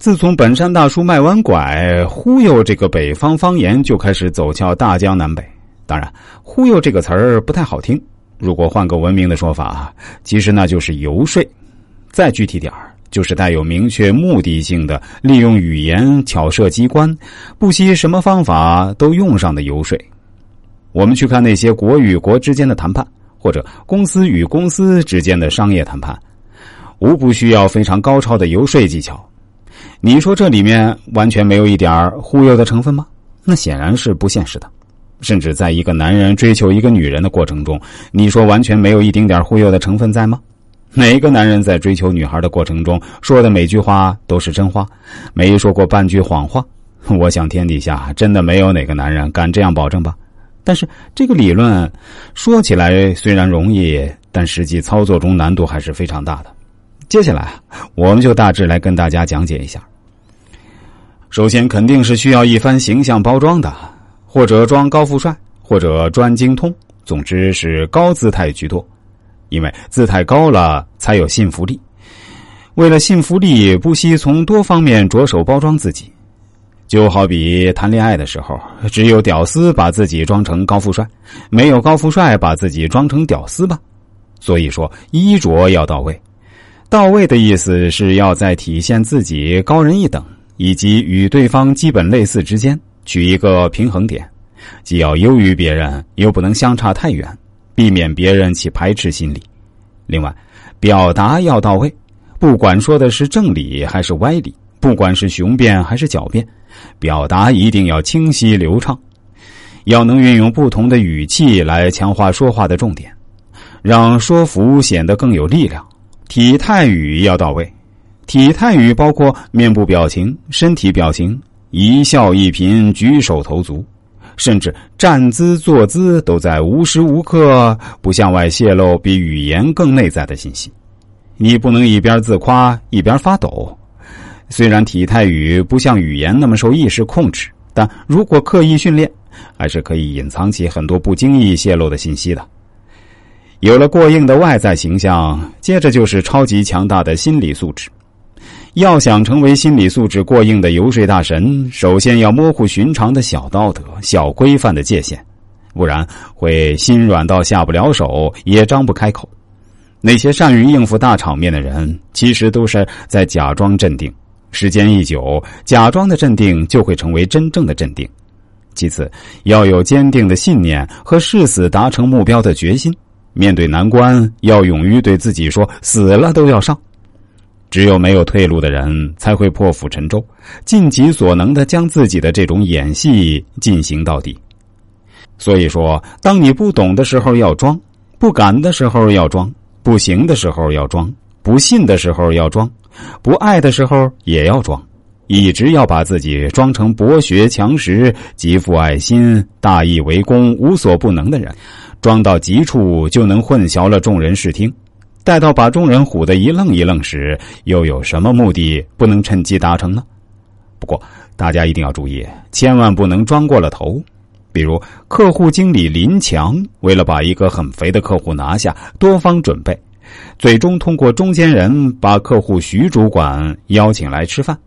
自从本山大叔卖完拐，忽悠这个北方方言就开始走俏大江南北。当然，忽悠这个词儿不太好听，如果换个文明的说法，其实那就是游说。再具体点儿，就是带有明确目的性的，利用语言巧设机关，不惜什么方法都用上的游说。我们去看那些国与国之间的谈判，或者公司与公司之间的商业谈判，无不需要非常高超的游说技巧。你说这里面完全没有一点忽悠的成分吗？那显然是不现实的。甚至在一个男人追求一个女人的过程中，你说完全没有一丁点忽悠的成分在吗？哪个男人在追求女孩的过程中说的每句话都是真话，没说过半句谎话？我想天底下真的没有哪个男人敢这样保证吧。但是这个理论说起来虽然容易，但实际操作中难度还是非常大的。接下来我们就大致来跟大家讲解一下。首先，肯定是需要一番形象包装的，或者装高富帅，或者专精通，总之是高姿态居多，因为姿态高了才有信服力。为了信服力，不惜从多方面着手包装自己。就好比谈恋爱的时候，只有屌丝把自己装成高富帅，没有高富帅把自己装成屌丝吧。所以说，衣着要到位。到位的意思是要在体现自己高人一等。以及与对方基本类似之间取一个平衡点，既要优于别人，又不能相差太远，避免别人起排斥心理。另外，表达要到位，不管说的是正理还是歪理，不管是雄辩还是狡辩，表达一定要清晰流畅，要能运用不同的语气来强化说话的重点，让说服显得更有力量。体态语要到位。体态语包括面部表情、身体表情、一笑一颦、举手投足，甚至站姿坐姿都在无时无刻不向外泄露比语言更内在的信息。你不能一边自夸一边发抖。虽然体态语不像语言那么受意识控制，但如果刻意训练，还是可以隐藏起很多不经意泄露的信息的。有了过硬的外在形象，接着就是超级强大的心理素质。要想成为心理素质过硬的游说大神，首先要模糊寻常的小道德、小规范的界限，不然会心软到下不了手，也张不开口。那些善于应付大场面的人，其实都是在假装镇定。时间一久，假装的镇定就会成为真正的镇定。其次，要有坚定的信念和誓死达成目标的决心。面对难关，要勇于对自己说：“死了都要上。”只有没有退路的人，才会破釜沉舟，尽己所能的将自己的这种演戏进行到底。所以说，当你不懂的时候要装，不敢的时候要装，不行的时候要装，不信的时候要装，不爱的时候也要装，一直要把自己装成博学强识、极富爱心、大义为公、无所不能的人，装到极处就能混淆了众人视听。待到把众人唬得一愣一愣时，又有什么目的不能趁机达成呢？不过大家一定要注意，千万不能装过了头。比如，客户经理林强为了把一个很肥的客户拿下，多方准备，最终通过中间人把客户徐主管邀请来吃饭。